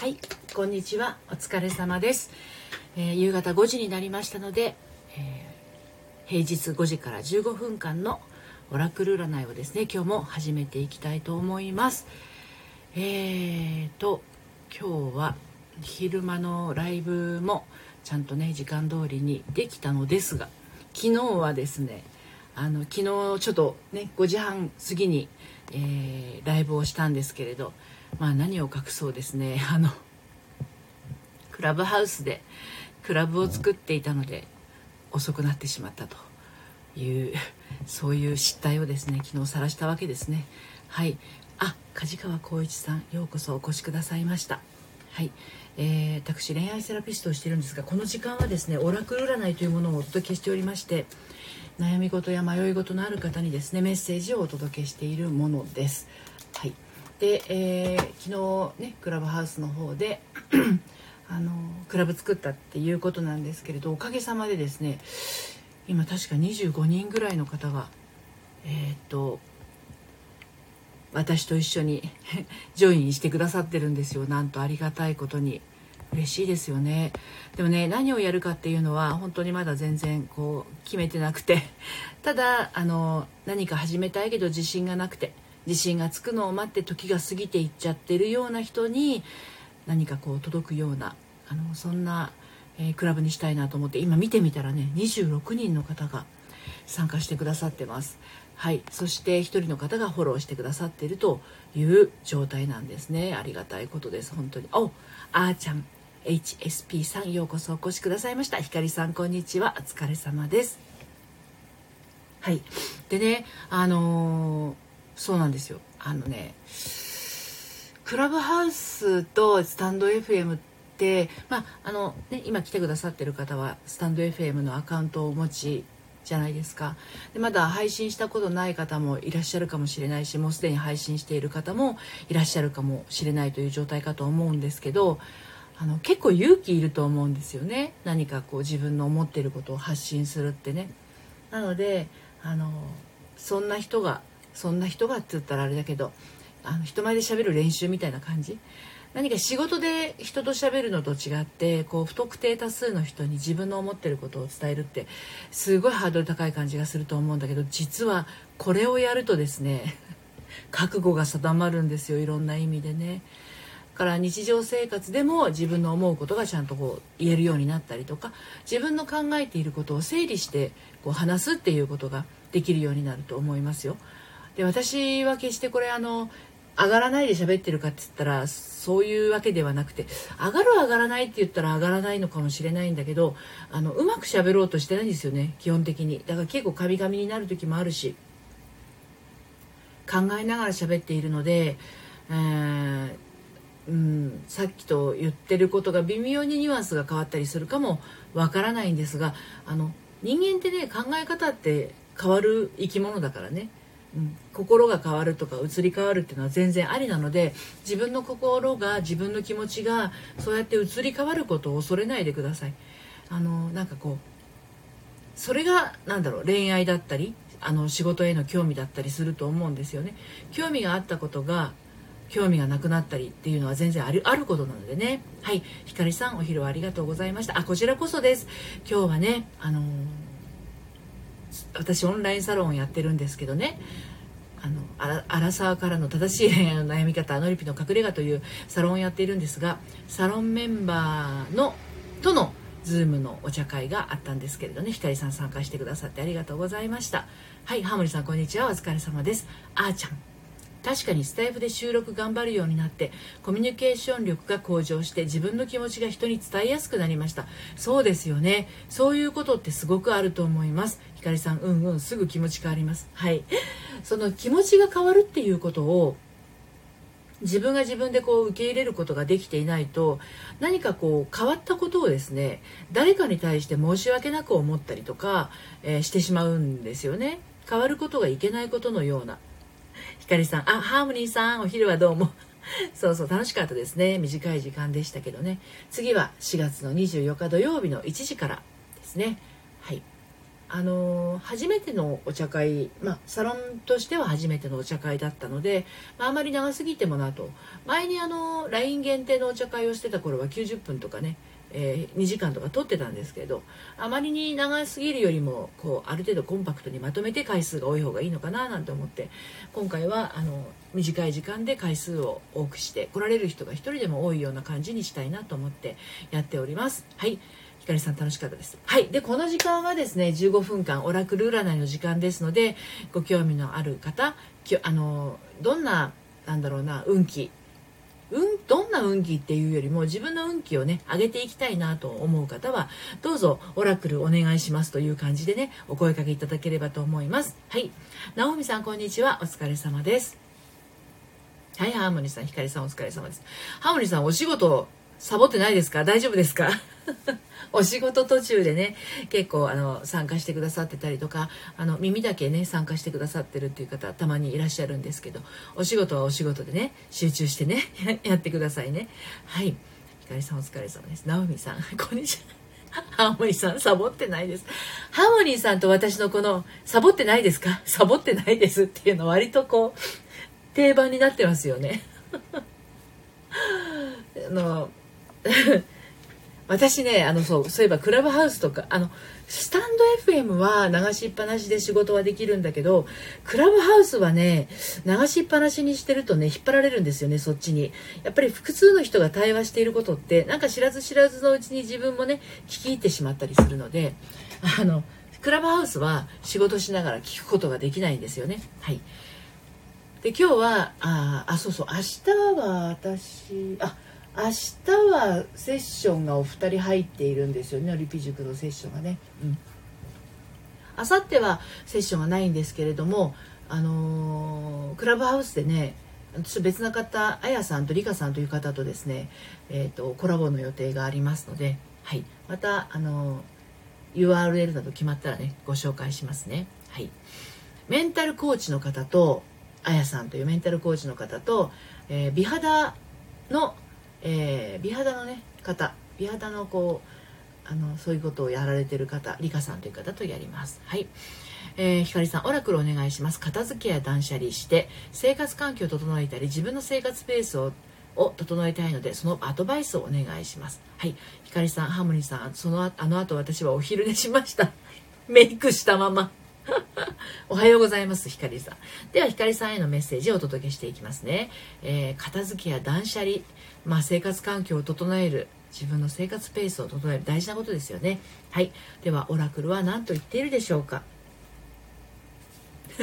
はいこんにちは。お疲れ様です、えー、夕方5時になりましたので、えー、平日5時から15分間のオラクル占いをですね今日も始めていきたいと思います。えーと今日は昼間のライブもちゃんとね時間通りにできたのですが昨日はですねあの昨日ちょっとね5時半過ぎに、えー、ライブをしたんですけれどまあ何を隠そうですね。あのクラブハウスでクラブを作っていたので遅くなってしまったというそういう失態をですね昨日晒したわけですね。はい。あ梶川浩一さんようこそお越しくださいました。はい、えー、私恋愛セラピストをしているんですがこの時間はですねオラクル占いというものをお届けしておりまして悩み事や迷い事のある方にですねメッセージをお届けしているものです。はい。で、えー、昨日ねクラブハウスの方であのクラブ作ったっていうことなんですけれどおかげさまでですね今確か25人ぐらいの方がえー、っと私と一緒に ジョインしてくださってるんですよ。なんとありがたいことに。嬉しいですよね。でもね何をやるかっていうのは本当にまだ全然こう決めてなくて。ただあの何か始めたいけど自信がなくて。地震がつくのを待って時が過ぎていっちゃってるような人に何かこう届くようなあのそんな、えー、クラブにしたいなと思って今見てみたらね26人の方が参加してくださってます。はい、そして1人の方がフォローしてくださっているという状態なんですね。ありがたいことです。本当に。おあーちゃん。HSP さんようこそお越しくださいました。ひかりさんこんにちは。お疲れ様です。はい。でねあのーそうなんですよ。あのねクラブハウスとスタンド FM ってまああのね今来てくださってる方はスタンド FM のアカウントをお持ちじゃないですか。でまだ配信したことない方もいらっしゃるかもしれないしもうすでに配信している方もいらっしゃるかもしれないという状態かと思うんですけどあの結構勇気いると思うんですよね。何かこう自分の思ってることを発信するってね。なのであのそんな人がそんな人がって言ったらあれだけどあの人前で喋る練習みたいな感じ？何か仕事で人と喋るのと違ってこう不特定多数の人に自分の思ってることを伝えるってすごいハードル高い感じがすると思うんだけど実はこれをやるとですね 覚悟が定まるんですよいろんな意味でね。から日常生活でも自分の思うことがちゃんとこう言えるようになったりとか自分の考えていることを整理してこう話すっていうことができるようになると思いますよ。で私は決してこれあの上がらないで喋ってるかって言ったらそういうわけではなくて上がる上がらないって言ったら上がらないのかもしれないんだけどあのうまく喋ろうとしてないんですよね基本的に。だから結構カミカミになる時もあるし考えながら喋っているので、えー、うん、さっきと言ってることが微妙にニュアンスが変わったりするかもわからないんですがあの人間ってね考え方って変わる生き物だからね。うん、心が変わるとか移り変わるっていうのは全然ありなので自分の心が自分の気持ちがそうやって移り変わることを恐れないでください。あのなんかこうそれが何だろう恋愛だったりあの仕事への興味だったりすると思うんですよね。興味があったことが興味がなくなったりっていうのは全然あるあることなのでねはいひかりさんお昼はありがとうございましたあこちらこそです今日はねあのー私オンラインサロンをやってるんですけどね。あのアラサーからの正しい恋愛の悩み方ア「ノリピの隠れ家」というサロンをやっているんですがサロンメンバーのとの Zoom のお茶会があったんですけれどねひかりさん参加してくださってありがとうございましたはいハモリさんこんにちはお疲れ様ですあーちゃん確かにスタイフで収録頑張るようになってコミュニケーション力が向上して自分の気持ちが人に伝えやすくなりました。そうですよね。そういうことってすごくあると思います。ひかりさんうんうんすぐ気持ち変わります。はい。その気持ちが変わるっていうことを自分が自分でこう受け入れることができていないと何かこう変わったことをですね誰かに対して申し訳なく思ったりとか、えー、してしまうんですよね。変わることがいけないことのような。ひかりさん、あ、ハーモニーさん、お昼はどうも。そうそう、楽しかったですね。短い時間でしたけどね。次は4月の24日土曜日の1時からですね。はい。あの初めてのお茶会、まあ、サロンとしては初めてのお茶会だったので、まあ、あまり長すぎてもなと前にあの LINE 限定のお茶会をしてた頃は90分とかねえー、2時間とか撮ってたんですけどあまりに長すぎるよりもこうある程度コンパクトにまとめて回数が多い方がいいのかななんて思って今回はあの短い時間で回数を多くして来られる人が1人でも多いような感じにしたいなと思ってやっております。はいひかりさん楽しかったです。はい。で、この時間はですね、15分間オラクル占いの時間ですので、ご興味のある方、きあの、どんな、なんだろうな、運気、うん、どんな運気っていうよりも自分の運気をね上げていきたいなと思う方はどうぞオラクルお願いしますという感じでねお声かけいただければと思います。はい。直美さんこんにちは。お疲れ様です。はいハーモニーさんひかりさんお疲れ様です。ハーモニーさんお仕事サボってないですか？大丈夫ですか？お仕事途中でね結構あの参加してくださってたりとかあの耳だけね参加してくださってるっていう方たまにいらっしゃるんですけどお仕事はお仕事でね集中してね やってくださいね。はい。ひかりさんお疲れ様です。直美さん。こんにちは。ハーモニーさん、サボってないです。ハーモニーさんと私のこの、サボってないですか？サボってないですっていうの割とこう、定番になってますよね。あの、私ねあのそうそういえばクラブハウスとかあのスタンド FM は流しっぱなしで仕事はできるんだけどクラブハウスはね流しっぱなしにしてるとね引っ張られるんですよねそっちに。やっぱり複数の人が対話していることってなんか知らず知らずのうちに自分もね聞き入ってしまったりするのであのクラブハウスは仕事しながら聞くことができないんですよね。はい。で今日はああそうそう明日は私あ明日はセッションがお二人入っているんですよねリピ塾のセッションがね。うん明後日はセッションがないんですけれども、あのー、クラブハウスでね私別な方あやさんとりかさんという方とですね、えーと、コラボの予定がありますので、はい、また、あのー、URL など決まったらねご紹介しますね。はい、メンタルコーチの方とあやさんというメンタルコーチの方と、えー、美肌のえー、美肌のね方美肌のこうあのそういうことをやられてる方リカさんという方とやります。はい。えー、ひかりさんオラクルお願いします。片付けや断捨離して生活環境を整えたり自分の生活ペースをを整えたいのでそのアドバイスをお願いします。はい。ひかりさんハーモニーさんそのあの後私はお昼寝しました。メイクしたまま。おはようございます、ひかりさん。では、ひかりさんへのメッセージをお届けしていきますね。えー、片付けや断捨離、まあ、生活環境を整える、自分の生活ペースを整える、大事なことですよね。はい。では、オラクルは何と言っているでしょうか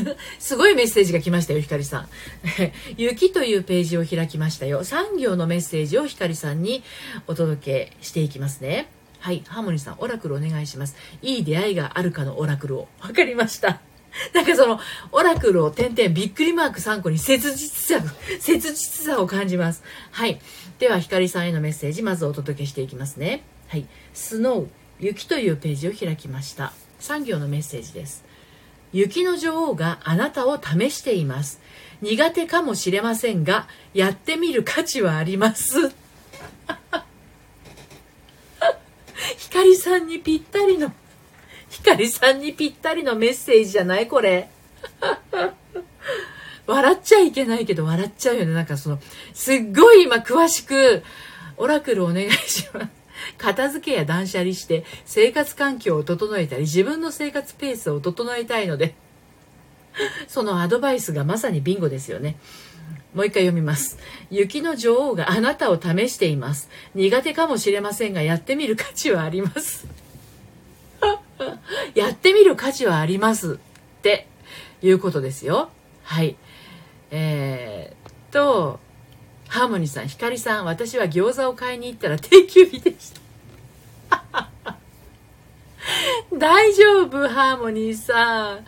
すごいメッセージが来ましたよ、ひかりさん。雪というページを開きましたよ。3行のメッセージをひかりさんにお届けしていきますね。はい、ハーモニーさん、オラクルお願いします。いい出会いがあるかのオラクルを。わかりました。なんかその、オラクルを点々びっくりマーク3個に切実さ、切実さを感じます。はい。では、ひかりさんへのメッセージ、まずお届けしていきますね。はい。スノー、雪というページを開きました。3行のメッセージです。雪の女王があなたを試しています。苦手かもしれませんが、やってみる価値はあります。ひかりさんにぴったりのひかりさんにぴったりのメッセージじゃない？これ。笑っちゃいけないけど笑っちゃうよね。なんかその、すっごい今詳しく、オラクルお願いします。片付けや断捨離して生活環境を整えたり自分の生活ペースを整えたいので そのアドバイスがまさにビンゴですよね。もう一回読みます。雪の女王があなたを試しています。苦手かもしれませんがやってみる価値はあります。やってみる価値はありますっていうことですよ。はい。えー、と、ハーモニーさん、ひかりさん、私は餃子を買いに行ったら定休日でした。大丈夫、ハーモニーさん。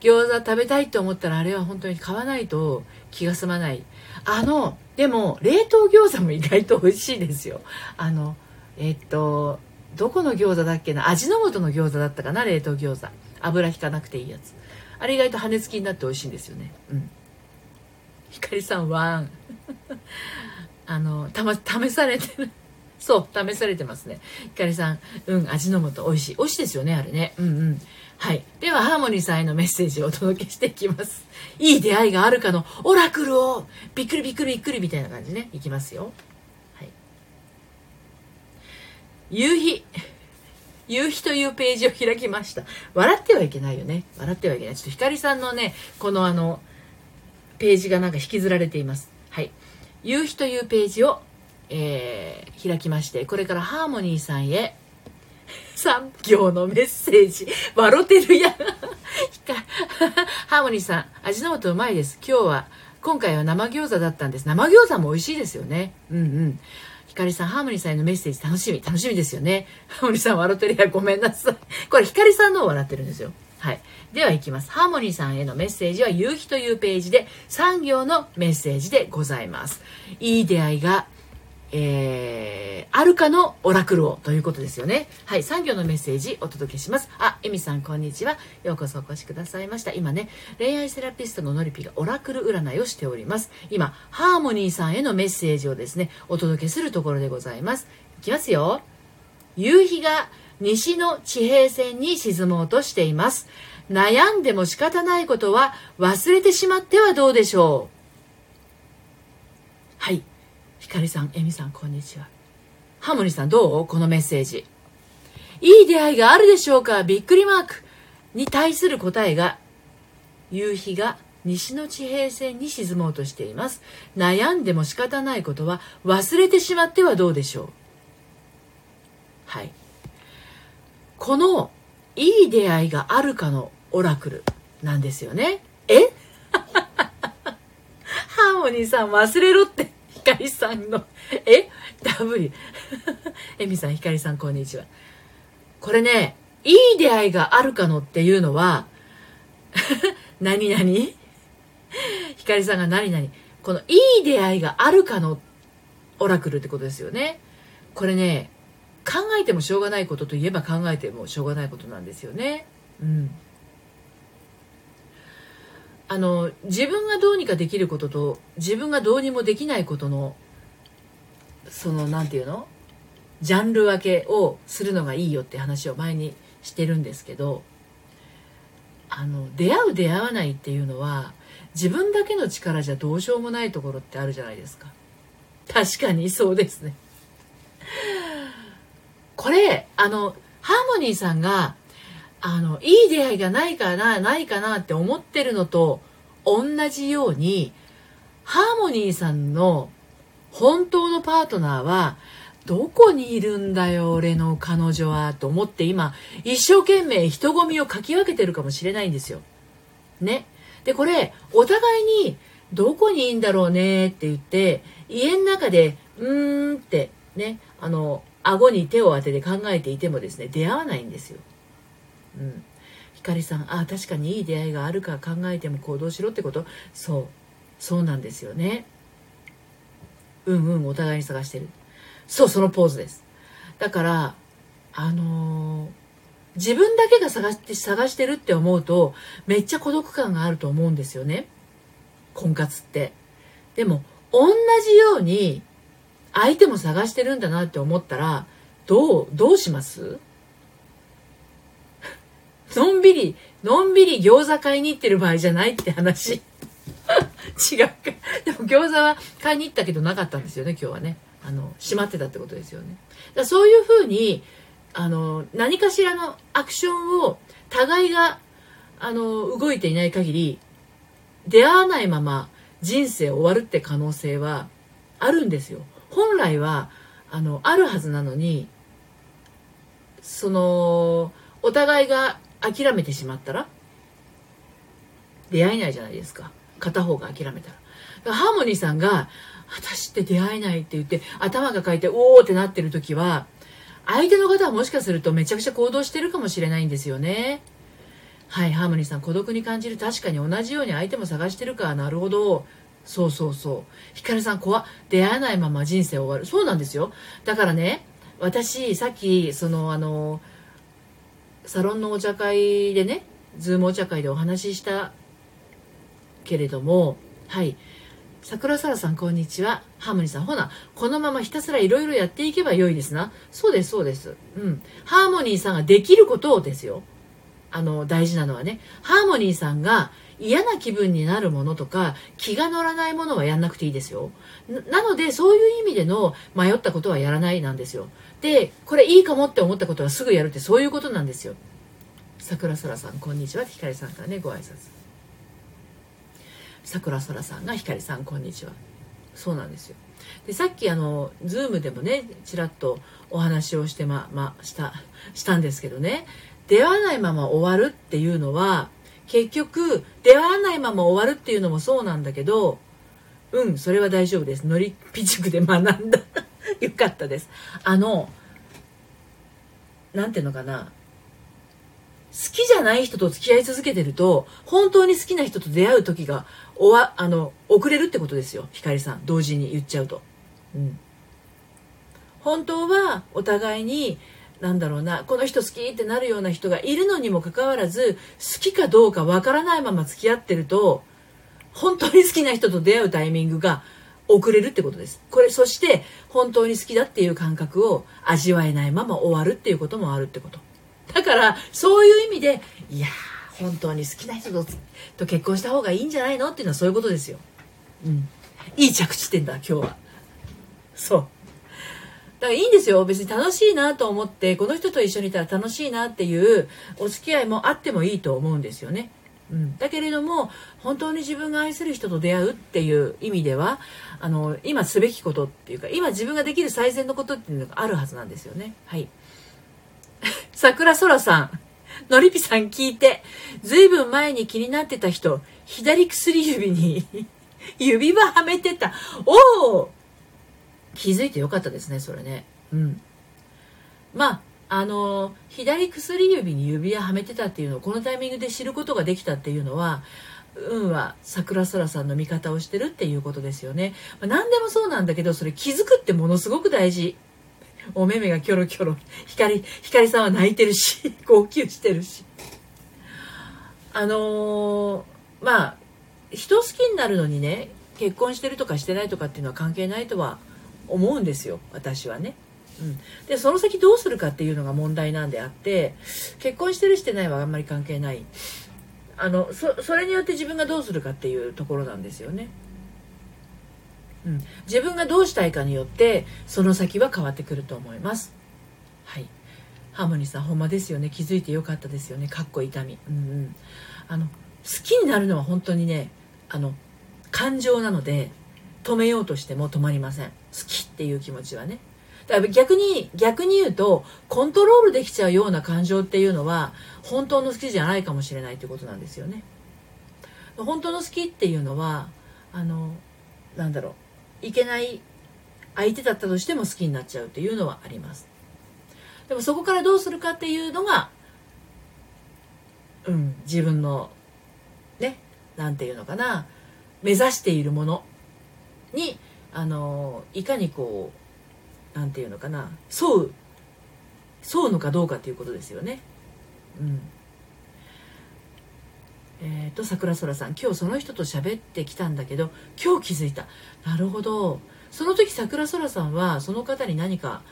餃子食べたいと思ったらあれは本当に買わないと気が済まない。あの、でも、冷凍餃子も意外と美味しいですよ。あの、えっと、どこの餃子だっけな？味の素の餃子だったかな？冷凍餃子。油引かなくていいやつ。あれ意外と羽根付きになって美味しいんですよね。うん。ひかりさんワン。あのたま試されてる。そう試されてますね。ひかりさんうん味の素美味しい。美味しいですよねあれね。うんうん。はい。ではハーモニーさんへのメッセージをお届けしていきます。いい出会いがあるかのオラクルをびっくりびっくりびっくりみたいな感じね。いきますよ。はい。夕日。夕日というページを開きました。笑ってはいけないよね。笑ってはいけない。ちょっとひかりさんのねこのあのページがなんか引きずられています。はい。夕日というページをえー、開きましてこれからハーモニーさんへ3行のメッセージ笑ってるやんハーモニーさん味の素うまいです今日は今回は生餃子だったんです生餃子も美味しいですよねうんうんひかりさん、ハーモニーさんへのメッセージ楽しみ、楽しみですよね。ハーモニーさん笑ってるやごめんなさい。これ、ひかりさんのを笑ってるんですよ。はい。では行きます。ハーモニーさんへのメッセージは、夕日というページで3行のメッセージでございます。いい出会いがえー、あるかのオラクルをということですよね。はい、産業のメッセージお届けします。あ、エミさんこんにちは。ようこそお越しくださいました。今ね、恋愛セラピストののりぴがオラクル占いをしております。今、ハーモニーさんへのメッセージをですね、お届けするところでございます。いきますよ。夕日が西の地平線に沈もうとしています。悩んでも仕方ないことは忘れてしまってはどうでしょうはい。ひかりさん、えみさん、こんにちは。ハモニさん、どう？このメッセージ。いい出会いがあるでしょうか？びっくりマークに対する答えが、夕日が西の地平線に沈もうとしています。悩んでも仕方ないことは忘れてしまってはどうでしょうはい。この、いい出会いがあるかのオラクルなんですよね。え？ハーモニーさん忘れろって。ひかりさんの、え ?W。えみさん、ひかりさん、こんにちは。これね、いい出会いがあるかのっていうのは、何々？ひかりさんが何々？このいい出会いがあるかのオラクルってことですよね。これね、考えてもしょうがないことといえば考えてもしょうがないことなんですよね。うん。あの自分がどうにかできることと自分がどうにもできないことのその何て言うの？ジャンル分けをするのがいいよって話を前にしてるんですけどあの出会う出会わないっていうのは自分だけの力じゃどうしようもないところってあるじゃないですか。確かにそうですね。これあのハーモニーさんがあの、いい出会いがないかな、ないかなって思ってるのと同じように、ハーモニーさんの本当のパートナーは、どこにいるんだよ、俺の彼女は、と思って今、一生懸命人混みをかき分けてるかもしれないんですよ。ね。で、これ、お互いに、どこにいいんだろうねって言って、家の中で、うーんってね、あの、顎に手を当てて考えていてもですね、出会わないんですよ。うん、ひかりさんあ確かにいい出会いがあるか考えても行動しろってこと。そう。そうなんですよね。うんうんお互いに探してる。そうそのポーズです。だからあのー、自分だけが探して探してるって思うとめっちゃ孤独感があると思うんですよね。婚活って。でも同じように相手も探してるんだなって思ったらどうどうします？のんびり、のんびり餃子買いに行ってる場合じゃないって話。違うか。でも餃子は買いに行ったけどなかったんですよね、今日はね。あの、閉まってたってことですよね。だそういうふうに、あの、何かしらのアクションを互いが、あの、動いていない限り、出会わないまま人生終わるって可能性はあるんですよ。本来は、あの、あるはずなのに、その、お互いが諦めてしまったら出会えないじゃないですか。片方が諦めたら。ハーモニーさんが私って出会えないって言って頭がかいておおってなってる時は相手の方はもしかするとめちゃくちゃ行動してるかもしれないんですよね。はいハーモニーさん孤独に感じる。確かに同じように相手も探してるか。らなるほど。そうそうそう。ひかるさん怖出会えないまま人生終わる。そうなんですよ。だからね私さっきそのあのサロンのお茶会でねズームお茶会でお話ししたけれどもはい。桜空さんこんにちは。ハーモニーさんほな。このままひたすらいろいろやっていけばよいですな。そうですそうです。うん。ハーモニーさんができることをですよ。あの大事なのはね。ハーモニーさんが嫌な気分になるものとか気が乗らないものはやんなくていいですよ。なのでそういう意味での迷ったことはやらないなんですよ。でこれいいかもって思ったことはすぐやるってそういうことなんですよ。桜空さんこんにちは。ひかりさんからねご挨拶。桜空さんが光さんこんにちは。そうなんですよ。でさっきあのズームでもねちらっとお話をしてまましたしたんですけどね。出会わないまま終わるっていうのは結局出会わないまま終わるっていうのもそうなんだけどうんそれは大丈夫です。のりぴ塾で学んだ。よかったです。あの何ていうのかな。好きじゃない人と付き合い続けてると本当に好きな人と出会う時がおわあの遅れるってことですよ。光さん同時に言っちゃうと。うん、本当はお互いになんだろうなこの人好きってなるような人がいるのにもかかわらず好きかどうかわからないまま付き合ってると本当に好きな人と出会うタイミングが遅れるってことです。これそして本当に好きだっていう感覚を味わえないまま終わるっていうこともあるってこと。だからそういう意味でいや本当に好きな人とと結婚した方がいいんじゃないのっていうのはそういうことですよ。うん、いい着地点だ今日は。そう。だからいいんですよ別に楽しいなと思ってこの人と一緒にいたら楽しいなっていうお付き合いもあってもいいと思うんですよね。うん、だけれども本当に自分が愛する人と出会うっていう意味ではあの今すべきことっていうか今自分ができる最善のことっていうのがあるはずなんですよね。はい 桜空さん、のりぴさん聞いて、ずいぶん前に気になってた人、左薬指に 指輪はめてた。おお気づいてよかったですね、それね。うん。まあ、あの、左薬指に指輪はめてたっていうのをこのタイミングで知ることができたっていうのは、運は桜空さんの味方をしてるっていうことですよね。まあ、何でもそうなんだけど、それ気づくってものすごく大事。お目目がキョロキョロ光光さんは泣いてるし 号泣してるしあのー、まあ人好きになるのにね結婚してるとかしてないとかっていうのは関係ないとは思うんですよ私はね。うん、でその先どうするかっていうのが問題なんであって結婚してるしてないはあんまり関係ない。あのそれによって自分がどうするかっていうところなんですよね。うん、自分がどうしたいかによってその先は変わってくると思います。はい。ハーモニーさんほんまですよね。気づいてよかったですよね。かっこ痛み。うんうん。あの好きになるのは本当にねあの感情なので止めようとしても止まりません。好きっていう気持ちはね。だから逆に逆に言うとコントロールできちゃうような感情っていうのは本当の好きじゃないかもしれないってことなんですよね。本当の好きっていうのはあのなんだろういけない相手だったとしても好きになっちゃうっていうのはあります。でもそこからどうするかっていうのがうん自分のね何て言うのかな目指しているものにあのいかにこう何て言うのかな。沿う沿うのかどうかっていうことですよね。うん。えっ、ー、と桜空さん。今日その人と喋ってきたんだけど今日気づいた。なるほど。その時桜空さんはその方に何か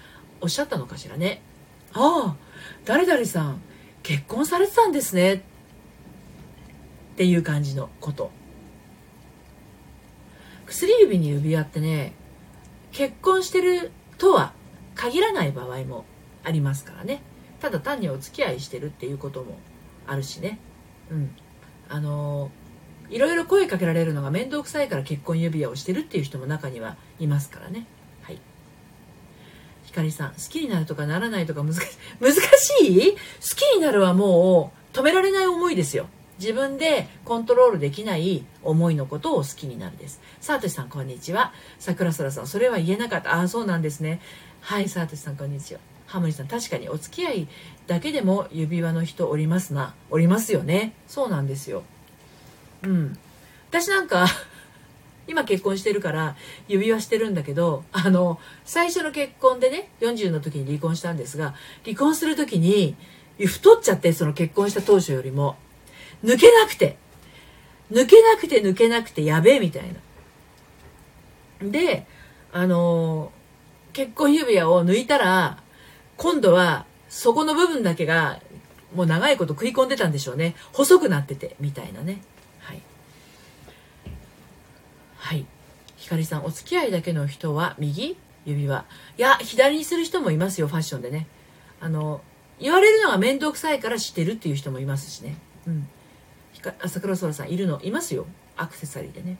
おっしゃったのかしらね。ああ誰々さん結婚されてたんですね。っていう感じのこと。薬指に指輪ってね結婚してるとは限らない場合もありますからね。ただ単にお付き合いしてるっていうこともあるしね。うん。あのいろいろ声かけられるのが面倒くさいから結婚指輪をしてるっていう人も中にはいますからね。はい。ひかりさん好きになるとかならないとか難しい難しい？好きになるはもう止められない思いですよ。自分でコントロールできない思いのことを好きになるです。さあとしさんこんにちは。桜空さんそれは言えなかった。ああそうなんですね。はいさあとしさんこんにちは。ハムリさん確かにお付き合いだけでも指輪の人おりますな。おりますよね。そうなんですよ。うん。私なんか 今結婚してるから指輪してるんだけどあの最初の結婚でね40の時に離婚したんですが離婚する時に太っちゃってその結婚した当初よりも。抜けなくて。抜けなくて抜けなくてやべえみたいな。であの結婚指輪を抜いたら今度はそこの部分だけがもう長いこと食い込んでたんでしょうね。細くなっててみたいなね。はい。はい。ひかりさんお付き合いだけの人は右指輪。いや左にする人もいますよファッションでね。あの言われるのが面倒くさいからしてるっていう人もいますしね。うん。朝倉空さんいるの？いますよ。アクセサリーでね。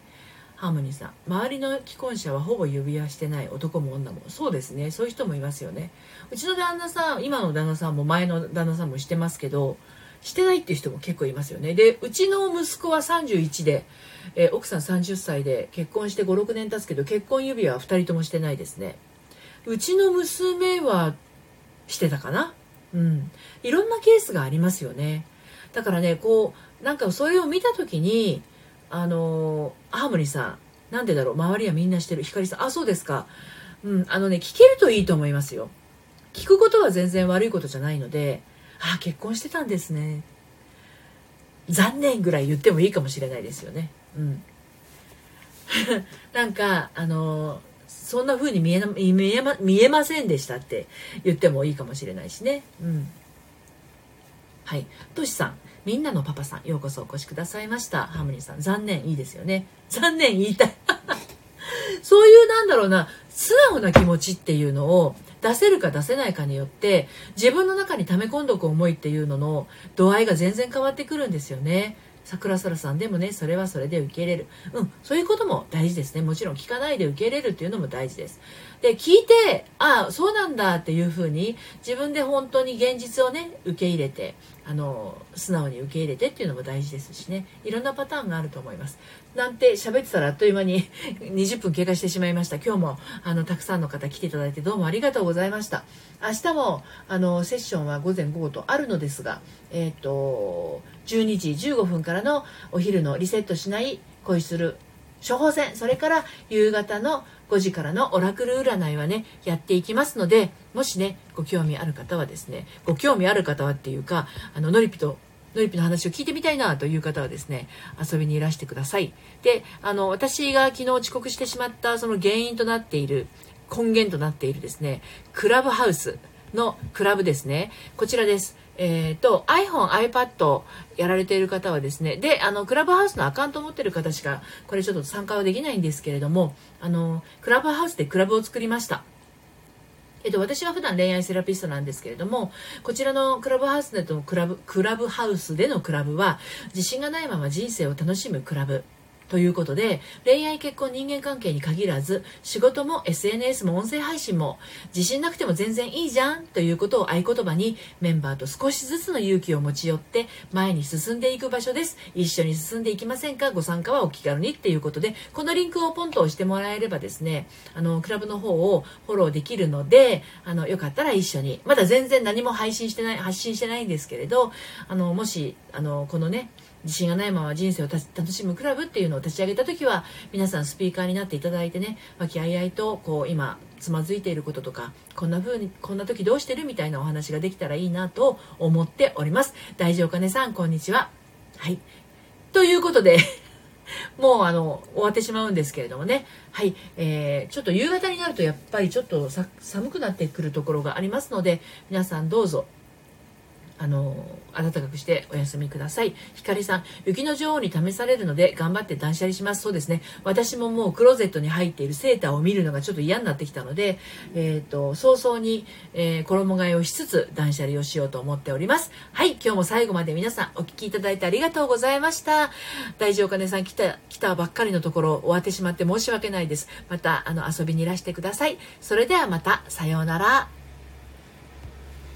ハーモニーさん。周りの既婚者はほぼ指輪してない男も女も。そうですね。そういう人もいますよね。うちの旦那さん今の旦那さんも前の旦那さんもしてますけどしてないっていう人も結構いますよね。でうちの息子は31で、えー、奥さん30歳で結婚して56年経つけど結婚指輪は2人ともしてないですね。うちの娘はしてたかな？うん。いろんなケースがありますよね。だからねこうなんかそれを見た時にあのハーモニーさんなんでだろう周りはみんなしてる光さんあそうですか。うんあのね聞けるといいと思いますよ。聞くことは全然悪いことじゃないのであ結婚してたんですね。残念ぐらい言ってもいいかもしれないですよね。うん。なんかあのそんな風に見えな見えま見えませんでしたって言ってもいいかもしれないしね。うん。はい。トシさんみんなのパパさんようこそお越しくださいました。ハーモニーさん残念いいですよね。残念言いたい。そういうなんだろうな素直な気持ちっていうのを出せるか出せないかによって自分の中に溜め込んどく思いっていうのの度合いが全然変わってくるんですよね。桜空さんでもねそれはそれで受け入れる。うんそういうことも大事ですね。もちろん聞かないで受け入れるっていうのも大事です。で聞いてああそうなんだっていうふうに自分で本当に現実をね受け入れてあの素直に受け入れてっていうのも大事ですしね。いろんなパターンがあると思います。なんて喋ってたらあっという間に 20分経過してしまいました。今日もあのたくさんの方来ていただいてどうもありがとうございました。明日もあのセッションは午前午後とあるのですがえっ、ー、と12時15分からのお昼のリセットしない恋する処方箋それから夕方の5時からのオラクル占いはねやっていきますのでもしねご興味ある方はですねご興味ある方はっていうかあののりぴとのりぴの話を聞いてみたいなという方はですね遊びにいらしてください。であの私が昨日遅刻してしまったその原因となっている根源となっているですねクラブハウスのクラブですね。こちらです。えーと、iPhone、iPad やられている方はですねであのクラブハウスのアカウントを持っている方しかこれちょっと参加はできないんですけれどもあのクラブハウスでクラブを作りました。えっと、私は普段恋愛セラピストなんですけれども、こちらのクラブハウスでのクラブ、クラブハウスでのクラブは、自信がないまま人生を楽しむクラブということで恋愛結婚人間関係に限らず仕事も SNS も音声配信も自信なくても全然いいじゃんということを合言葉にメンバーと少しずつの勇気を持ち寄って前に進んでいく場所です。一緒に進んでいきませんか？ご参加はお気軽にっていうことでこのリンクをポンと押してもらえればですねあのクラブの方をフォローできるのであのよかったら一緒に。まだ全然何も配信してない発信してないんですけれどあのもしあのこのね自信がないまま人生を楽しむクラブっていうのを立ち上げた時は皆さんスピーカーになっていただいてね和気あいあいとこう今つまずいていることとかこんな風にこんな時どうしてるみたいなお話ができたらいいなと思っております。大丈夫かねさんこんにちは。はい。ということで もうあの終わってしまうんですけれどもね。はい、えー、ちょっと夕方になるとやっぱりちょっと寒くなってくるところがありますので皆さんどうぞあの暖かくしてお休みください。ひかりさん雪の女王に試されるので頑張って断捨離します。そうですね。私ももうクローゼットに入っているセーターを見るのがちょっと嫌になってきたので、えーと、早々に、えー、衣替えをしつつ断捨離をしようと思っております。はい今日も最後まで皆さんお聴きいただいてありがとうございました。大丈夫かねさん来た来たばっかりのところ終わってしまって申し訳ないです。またあの遊びにいらしてください。それではまたさようなら。